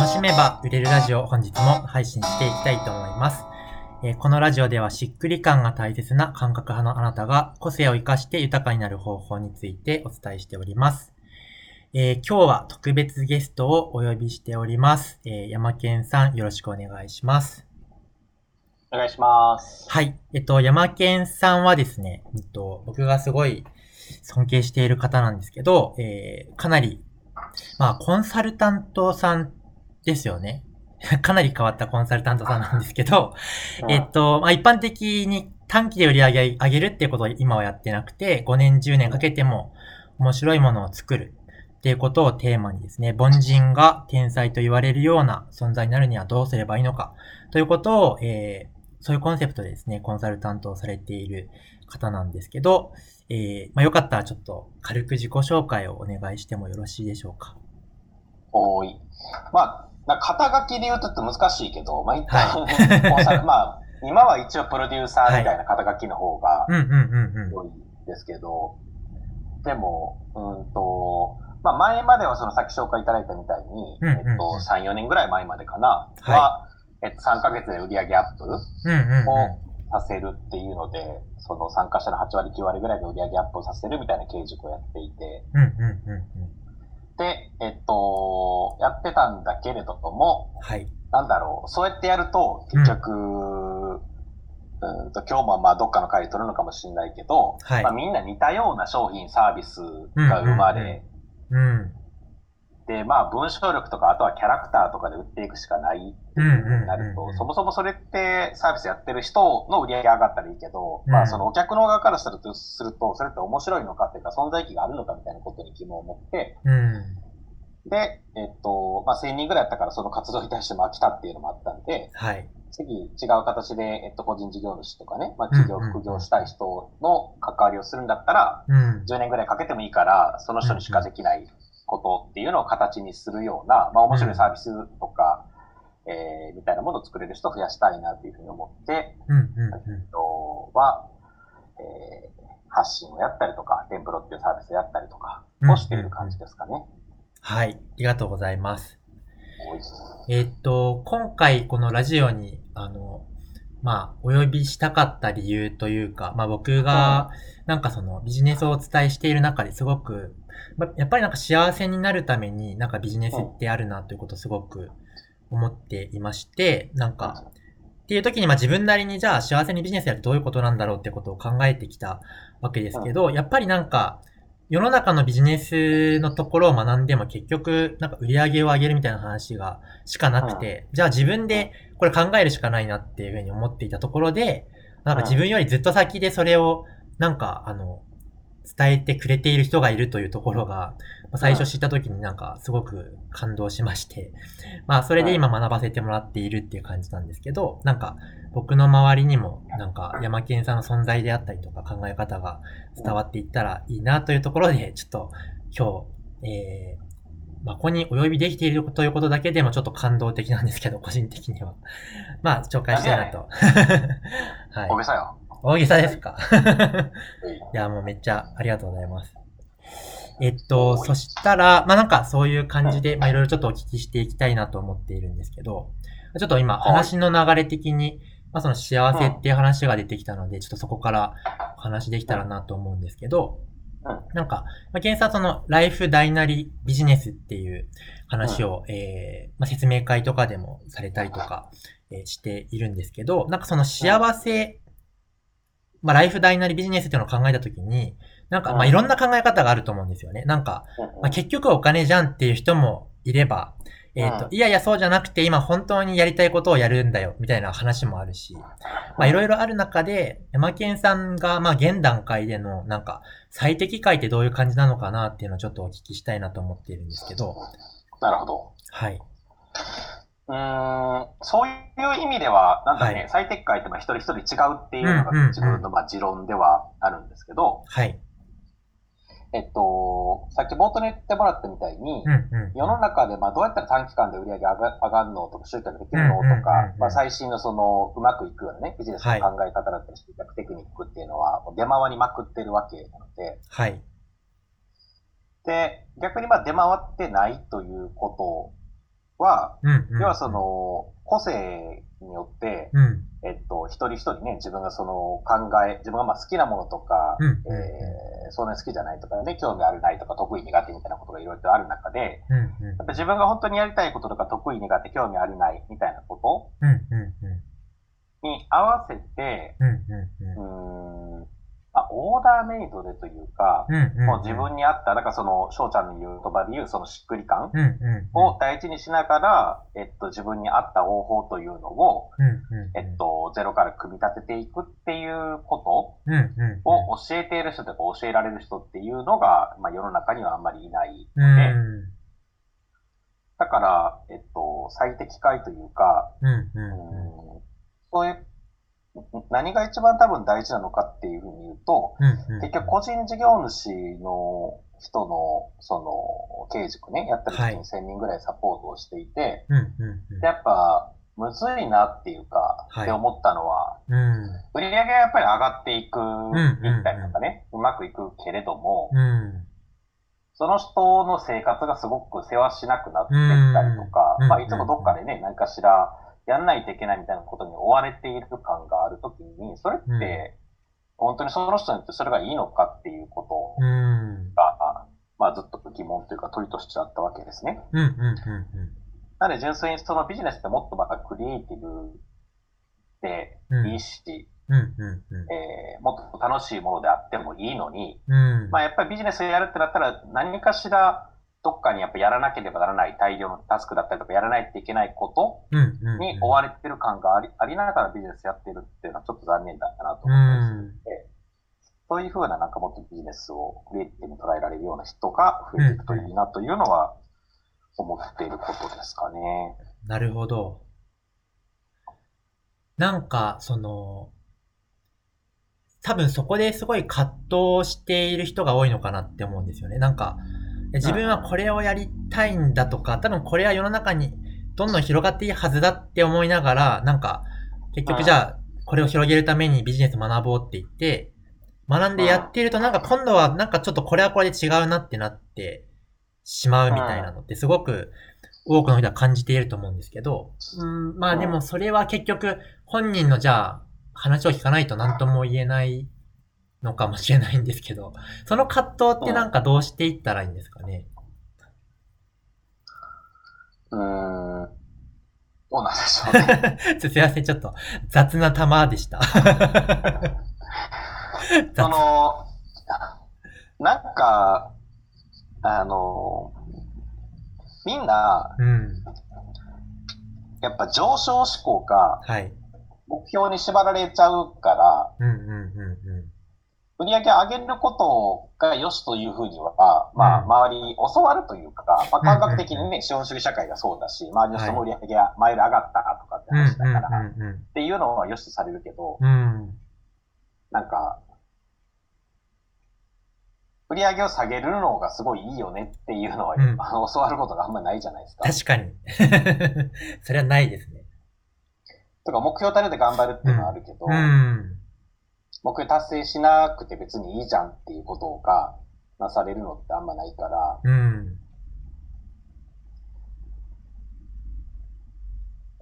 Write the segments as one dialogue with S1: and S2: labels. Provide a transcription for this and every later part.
S1: 楽しめば売れるラジオ本日も配信していきたいと思います。えーこのラジオではしっくり感が大切な感覚派のあなたが個性を活かして豊かになる方法についてお伝えしております。えー今日は特別ゲストをお呼びしております。えー山健さんよろしくお願いします。
S2: お願いします。
S1: はい。えっと、山健さんはですね、えっと、僕がすごい尊敬している方なんですけど、えーかなり、まあ、コンサルタントさんですよね。かなり変わったコンサルタントさんなんですけど、えっと、まあ、一般的に短期で売り上げ上げるっていうことを今はやってなくて、5年、10年かけても面白いものを作るっていうことをテーマにですね、凡人が天才と言われるような存在になるにはどうすればいいのかということを、えーそういうコンセプトでですね、コンサルタントをされている方なんですけど、えーまあ、よかったらちょっと軽く自己紹介をお願いしてもよろしいでしょうか？
S2: おーい。まあ、肩書きで言うとちょっと難しいけど、まあ一旦、
S1: はい
S2: まあ、今は一応プロデューサーみたいな肩書きの方が。多いんですけど、でも、うんと、まあ前まではそのさっき紹介いただいたみたいに、
S1: うんうんうん
S2: えっと、3、4年ぐらい前までかな、
S1: はい
S2: は、えっと、3ヶ月で売り上げアップを
S1: う
S2: させるっていうので、その参加者の8割、9割ぐらいで売り上げアップをさせるみたいな継続をやっていて、
S1: ん。うんうんうんうん。
S2: で、えっと、やってたんだけれども、
S1: はい。
S2: なんだろう、そうやってやると、結局、うん、と今日もまあどっかの回で取るのかもしれないけど、
S1: はい
S2: まあ、みんな似たような商品、サービスが生まれ、
S1: うん。
S2: で、まあ文章力とか、あとはキャラクターとかで売っていくしかないってなると
S1: うんうんうんうん、
S2: そもそもそれってサービスやってる人の売り上げ上がったらいいけど、
S1: うん
S2: まあそのお客の側からすると、すると、それって面白いのかっていうか、存在意義があるのかみたいなことに疑問を持って、
S1: うん。
S2: で、えっと、まあ、1000人ぐらいやったからその活動に対しても飽きたっていうのもあったんで、
S1: はい。
S2: 次違う形で、えっと、個人事業主とかね、まあ、企業、
S1: うんうん
S2: 副業したい人の関わりをするんだったら、
S1: うん。
S2: 10年ぐらいかけてもいいから、その人にしかできないことっていうのを形にするような、まあ、面白いサービスとか、えー、みたいなものを作れる人を増やしたいなっていうふうに思って、
S1: うんうん
S2: えっと、は、えー、発信をやったりとか、テンプロっていうサービスをやったりとか、をしている感じですかね。
S1: はい。ありがとうございます。えーっと、今回このラジオに、あの、まあ、お呼びしたかった理由というか、まあ僕が、なんかそのビジネスをお伝えしている中ですごく、まあやっぱりなんか幸せになるためになんかビジネスってあるなということをすごく思っていまして、なんか、っていう時にまあ自分なりにじゃあ幸せにビジネスやるとどういうことなんだろうってことを考えてきたわけですけど、やっぱりなんか、世の中のビジネスのところを学んでも結局、なんか売り上げを上げるみたいな話がしかなくて、じゃあ自分でこれ考えるしかないなっていうふうに思っていたところで、なんか自分よりずっと先でそれを、なんか、あの、伝えてくれている人がいるというところが、まあ最初知った時になんかすごく感動しまして、まあそれで今学ばせてもらっているっていう感じなんですけど、なんか僕の周りにもなんか山健さんの存在であったりとか考え方が伝わっていったらいいなというところで、ちょっと今日、えー、まあ、ここにお呼びできているということだけでもちょっと感動的なんですけど、個人的には。まあ、紹介したいなと。はい。
S2: 大げさよ。
S1: 大げさですか？
S2: うん
S1: いや、もうめっちゃありがとうございます。えっと、そしたら、まあなんかそういう感じで、まあいろいろちょっとお聞きしていきたいなと思っているんですけど、ちょっと今
S2: はい
S1: 話の流れ的に、まあその幸せっていう話が出てきたので、ちょっとそこからお話できたらなと思うんですけど
S2: うん、
S1: なんか、まあ、ケンさんそのライフ大なりビジネスっていう話を、えーまあ、説明会とかでもされたりとか、えーしているんですけど、なんかその幸せ、まあ、ライフ大なりビジネスっていうのを考えたときに、なんか、まあ、
S2: うん
S1: いろんな考え方があると思うんですよね。なんか、まあ、結局はお金じゃんっていう人もいれば、えっ、と、
S2: うん
S1: いやいやそうじゃなくて今本当にやりたいことをやるんだよ、みたいな話もあるし、まあいろいろある中で、山健さんが、まあ現段階での、なんか、最適解ってどういう感じなのかなっていうのをちょっとお聞きしたいなと思っているんですけど、
S2: なるほど。
S1: はい。
S2: うーん、そういう意味では、なんだね、
S1: はい
S2: 最適解ってまあ一人一人違うっていうのが自分のまあ持論ではあるんですけど、
S1: はい。
S2: えっと、さっき冒頭に言ってもらったみたいに、
S1: うんうん。
S2: 世の中でまあどうやったら短期間で売り上げ上が上がるのとか集客できるのとか、まあ最新のそのうまくいくようなね、ビジネスの考え方だったり集客テクニックっていうのは出回りまくってるわけなので、
S1: はい。
S2: で、逆にまあ出回ってないということは、
S1: うんうん。
S2: 要はそ、の、個性によって、
S1: うん。
S2: えっと、一人一人ね、自分がその考え、自分がまあ好きなものとか、
S1: うんうん
S2: えーそんなに好きじゃないとかね、興味あるないとか、得意苦手みたいなことがいろいろとある中で、
S1: うんうん。
S2: やっぱ自分が本当にやりたいこととか、得意苦手、興味あるないみたいなこ
S1: うんうんうん。
S2: とに合わせて、
S1: うん
S2: ーメイドでというか、
S1: うん。うんうん。
S2: もう自分に合った、だからその、翔ちゃんの言う言葉で言う、そのしっくり感。を大事にしながら、えっと、自分に合った方法というのを、
S1: うんうん。
S2: えっと、ゼロから組み立てていくっていうこと。を教えている人とか教えられる人っていうのが、まあ、世の中にはあんまりいない
S1: うん。
S2: ので、
S1: う
S2: だから、えっと、最適解というか、
S1: んうん
S2: うーんそういう、何が一番多分大事なのかっていうふうに言うと、
S1: うん。うん。
S2: 結局個人事業主の人の、その、経営塾ね、やったり
S1: はい
S2: 1000人ぐらいサポートをしていて、
S1: うんうんうん。
S2: でやっぱ、むずいなっていうか、
S1: はい
S2: って思ったのは、
S1: うん。
S2: 売り上げがやっぱり上がっていく、
S1: ん
S2: いったりとかね、うまくいくけれども、
S1: うん。
S2: その人の生活がすごく世話しなくなっていったりとか、
S1: うん
S2: まあいつもどっかでね、何かしらやんないといけないみたいなことに追われている感があるときに、それって、本当にその人にとってそれがいいのかっていうこと
S1: うん。
S2: が、まあずっと疑問というか問いとしてあったわけですね。
S1: うんうんうん
S2: なので純粋にそのビジネスってもっとまたクリエイティブでいいし、
S1: うん。うん。
S2: えーもっと楽しいものであってもいいのに、
S1: うん。
S2: まあやっぱりビジネスをやるってなったら何かしらどっかにやっぱやらなければならない大量のタスクだったりとかやらないといけないこ
S1: うんうん。
S2: とに追われてる感がありありながらビジネスやってるっていうのはちょっと残念だったなと
S1: う
S2: 思ったりする
S1: ん。
S2: そういうふうななんかもっとビジネスをクリエイティブに捉えられるような人が増えていくといいなというのは思っていることですかね。
S1: なるほど。なんか、その、多分そこですごい葛藤している人が多いのかなって思うんですよね。なんか、自分はこれをやりたいんだとか、多分これは世の中にどんどん広がっていいはずだって思いながら、なんか、結局じゃあ、これを広げるためにビジネス学ぼうって言って、学んでやっているとなんか今度はなんかちょっとこれはこれで違うなってなってしまうみたいなのってすごく多くの人は感じていると思うんですけど、うん、まあでもそれは結局本人のじゃあ話を聞かないと何とも言えないのかもしれないんですけど、その葛藤ってなんかどうしていったらいいんですかね？
S2: うーん。どうなんでしょうね。
S1: すいません、ちょっと雑な玉でした。
S2: そ
S1: 雑
S2: の、なんか、あの、みんな、
S1: うん。
S2: やっぱ上昇志向か、
S1: はい。
S2: 目標に縛られちゃうから、
S1: うんうんうんう
S2: 売り上げ上げることが良しというふうには、まあ、
S1: うん
S2: 周りに教わるというか、まあ、感覚的にね、資本主義社会がそうだし、周りの人も売り上げが前より上がったとかって話だから、っていうのは良しとされるけど。なんか、売り上げを下げるのがすごいいいよねっていうのは、
S1: うん
S2: あの教わることがあんまりないじゃないですか。
S1: 確かに。それはないですね。
S2: とか目標立てて頑張るっていうのはあるけど、
S1: うん。
S2: 目標達成しなくて別にいいじゃんっていうことがなされるのってあんまないから、
S1: うん。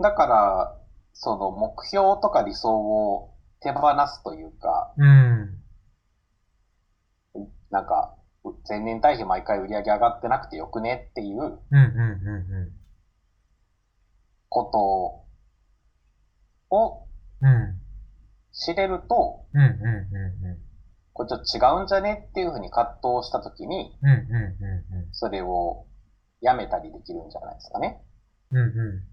S2: だから、その目標とか理想を手放すというか、
S1: うん。
S2: なんか、前年対比毎回売り上げ上がってなくてよくねっていう
S1: うんうんう
S2: ことを
S1: んうん。うん。
S2: 知れると、
S1: うんうんう
S2: これちょっと違うんじゃねっていうふうに葛藤したときに、
S1: んうん。うんうんうん
S2: それをやめたりできるんじゃないですかね。
S1: うん。うんう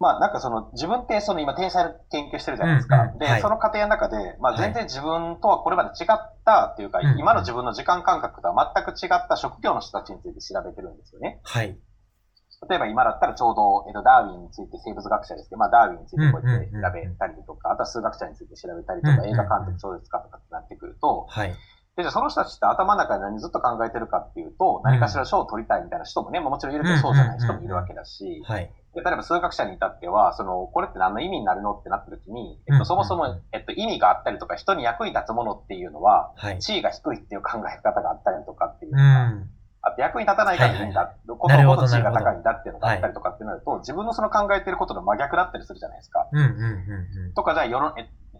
S2: まあなんかその自分ってその今天才の研究してるじゃないですか。で、
S1: うんうんはい
S2: その過程の中で、まあ
S1: はい
S2: 全然自分とはこれまで違ったっていうか、
S1: うん
S2: 今の自分の時間感覚とは全く違った職業の人たちについて調べてるんですよね。
S1: はい。
S2: 例えば今だったらちょうど、えっと、ダーウィンについて生物学者ですけど、まあダーウィンについてこうやって調べたりとか、あとは数学者について調べたりとか、映画監督小説家とかってなってくると、
S1: はい。
S2: で、じゃあその人たちって頭の中で何ずっと考えてるかっていうと、何かしら賞を取りたいみたいな人もね、まあもちろんいるけどそうじゃない人もいるわけだし、
S1: はい。
S2: で例えば数学者に至っては、その、これって何の意味になるのってなった時に、えっと、
S1: うん
S2: そもそも、えっと、意味があったりとか、人に役に立つものっていうのは、
S1: はい。
S2: 地位が低いっていう考え方があったりとかっていう
S1: う
S2: のが
S1: ん。
S2: 役に立たないからいいんだ、
S1: はい
S2: こと
S1: なるほど
S2: ほど地位が高いんだっていうのがあったりとかってなると、自分のその考えてることの真逆だったりするじゃないですか。
S1: うんうんうんうん。
S2: とか、じゃあ世の、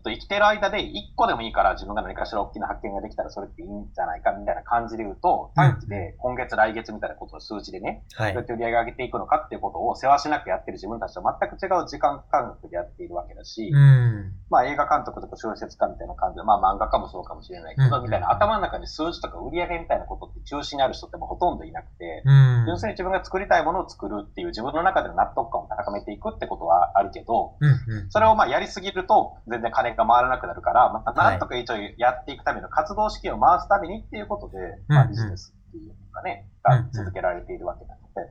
S2: と、生きてる間で一個でもいいから自分が何かしら大きな発見ができたらそれっていいんじゃないかみたいな感じで言うと、短期で今月来月みたいなことを数値でね、
S1: はい
S2: どうやっ。て売り上げ上げていくのかっていうことを世話しなくやってる自分たちと全く違う時間感覚でやっているわけだし、
S1: うん。
S2: まあ映画監督とか小説家みたいな感じで、まあ漫画家もそうかもしれないけど、
S1: うん
S2: みたいな頭の中に数字とか売り上げみたいなことって中心にある人ってもうほとんどいなくて、
S1: うん。
S2: 純粋に自分が作りたいものを作るっていう自分の中での納得感を高めていくってことはあるけど。それをまあやりすぎると全然金が回らなくなるから、まあなんとか一応やっていくための活動資金を回すためにっていうことで、まあ
S1: うん。
S2: ビジネスっていうのがね、
S1: うん。
S2: が続けられているわけなので、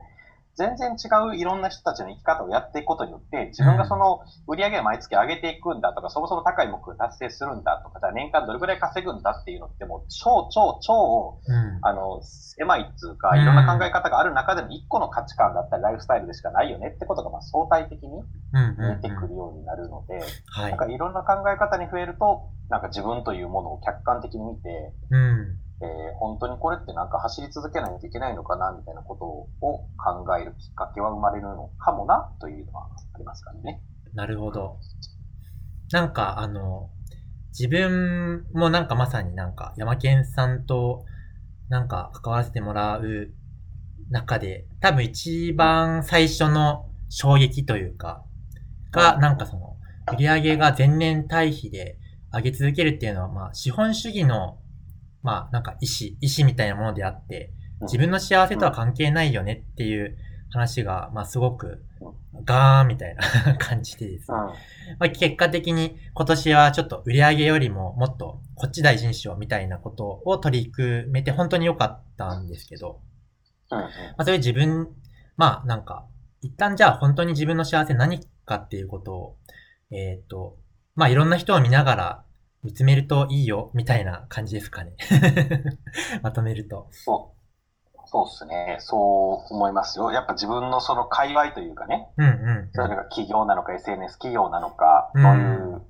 S2: 全然違ういろんな人たちの生き方をやっていくことによって、自分がその売り上げを毎月上げていくんだとか、そもそも高い目標を達成するんだとか、じゃあ年間どれくらい稼ぐんだっていうのってもう超超超、
S1: うん。
S2: あの、狭いっつうか、
S1: うん
S2: いろんな考え方がある中での一個の価値観だったりライフスタイルでしかないよねってことがまあ相対的に
S1: うんうん
S2: 見えてくるようになるので、
S1: はい
S2: なん。かいろんな考え方に増えると、なんか自分というものを客観的に見て、
S1: うん。
S2: えー本当にこれってなんか走り続けないといけないのかなみたいなことを考えるきっかけは生まれるのかもなというのはありますからね。
S1: なるほど。なんか、あの、自分もなんかまさになんか、山健さんとなんか関わらせてもらう中で、多分一番最初の衝撃というか、が、なんかその、売り上げが前年対比で上げ続けるっていうのは、まあ、資本主義の、まあ、なんか意思、意思みたいなものであって、自分の幸せとは関係ないよねっていう話が、まあ、すごく、ガーンみたいな 感じでですね。
S2: うん。
S1: まあ、結果的に今年はちょっと売り上げよりももっとこっち大事にしようみたいなことを取り組めて本当に良かったんですけど、
S2: うん。
S1: まあ、それ自分、まあなんか、一旦じゃあ本当に自分の幸せ何かっていうことを、えっ、と、まあいろんな人を見ながら見つめるといいよみたいな感じですかね。まとめると。
S2: そう。そうですね。そう思いますよ。やっぱ自分のその界隈というかね、
S1: うんうん
S2: それが企業なのか SNS 企業なのか、
S1: うん
S2: どういう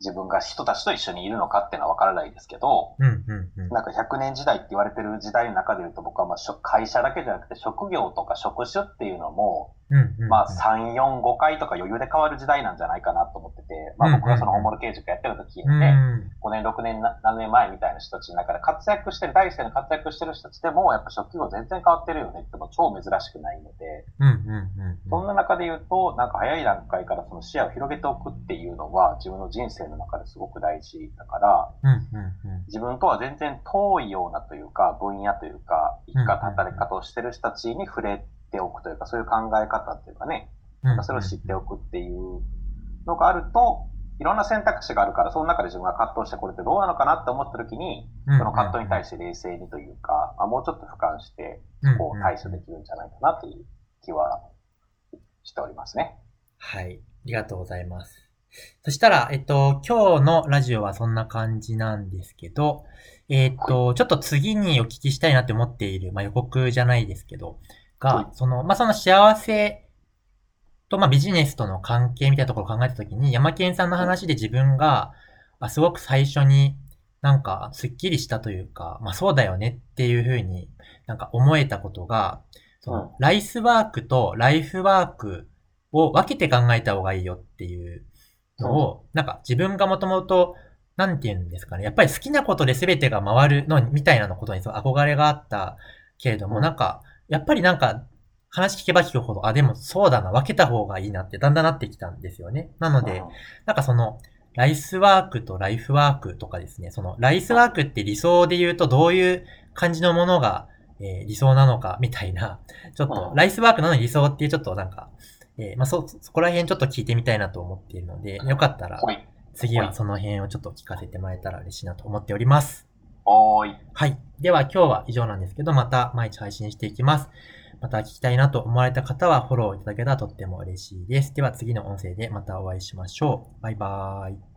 S2: 自分が人たちと一緒にいるのかっていうのはわからないですけど、
S1: うんうんうん。
S2: なんか100年時代って言われてる時代の中で言うと僕はまあ会社だけじゃなくて職業とか職種っていうのも、
S1: うんうんうん。
S2: まあ3、4、5回とか余裕で変わる時代なんじゃないかなと思ってて、まあ僕がその本物刑事やってる時
S1: うん
S2: ね、5年、6年、な7年前みたいな人たちの中で活躍してる、第一線で活躍してる人たちでも、やっぱ職業全然変わってるよねっても超珍しくないので、そんな中で言うと、なんか早い段階からその視野を広げておくっていうのは自分の人生の中ですごく大事だから、自分とは全然遠いようなというか、分野というか、生き方、働き方をしてる人たちに触れておくというか、そういう考え方っていうかね、
S1: うん
S2: それを知っておくっていうのがあると、いろんな選択肢があるから、その中で自分が葛藤してこれってどうなのかなって思った時に、
S1: うん
S2: その葛藤に対して冷静にというか、まあ、もうちょっと俯瞰して、こう対処できるんじゃないかなという気はしておりますね。
S1: はい。ありがとうございます。そしたら、えっと、今日のラジオはそんな感じなんですけど、えっと、ちょっと次にお聞きしたいなって思っている、まあ、予告じゃないですけど、
S2: はい
S1: が、その、まあ、その幸せと、まあ、ビジネスとの関係みたいなところを考えたときに、山健さんの話で自分が、あすごく最初になんかスッキリしたというか、まあ、そうだよねっていうふうになんか思えたことが、その
S2: うん
S1: ライスワークとライフワークを分けて考えた方がいいよっていうのを、なんか自分がもともと、なんて言うんですかね。やっぱり好きなことで全てが回るのみたいなのことにそう憧れがあったけれども、
S2: うん
S1: なんか、やっぱりなんか、話聞けば聞くほど、あ、でもそうだな、分けた方がいいなってだんだんなってきたんですよね。なので、なんかその、ライスワークとライフワークとかですね、その、ライスワークって理想で言うとどういう感じのものが、えー理想なのかみたいな、ちょっと
S2: う、ん
S1: ライスワークなのに理想っていうちょっとなんか、えーまあそ、そこら辺ちょっと聞いてみたいなと思っているので、よかったら。次はその辺をちょっと聞かせてもらえたら嬉しいなと思っております。
S2: はーい。
S1: はい。では今日は以上なんですけど、また毎日配信していきます。また聞きたいなと思われた方はフォローいただけたらとっても嬉しいです。では次の音声でまたお会いしましょう。バイバーイ。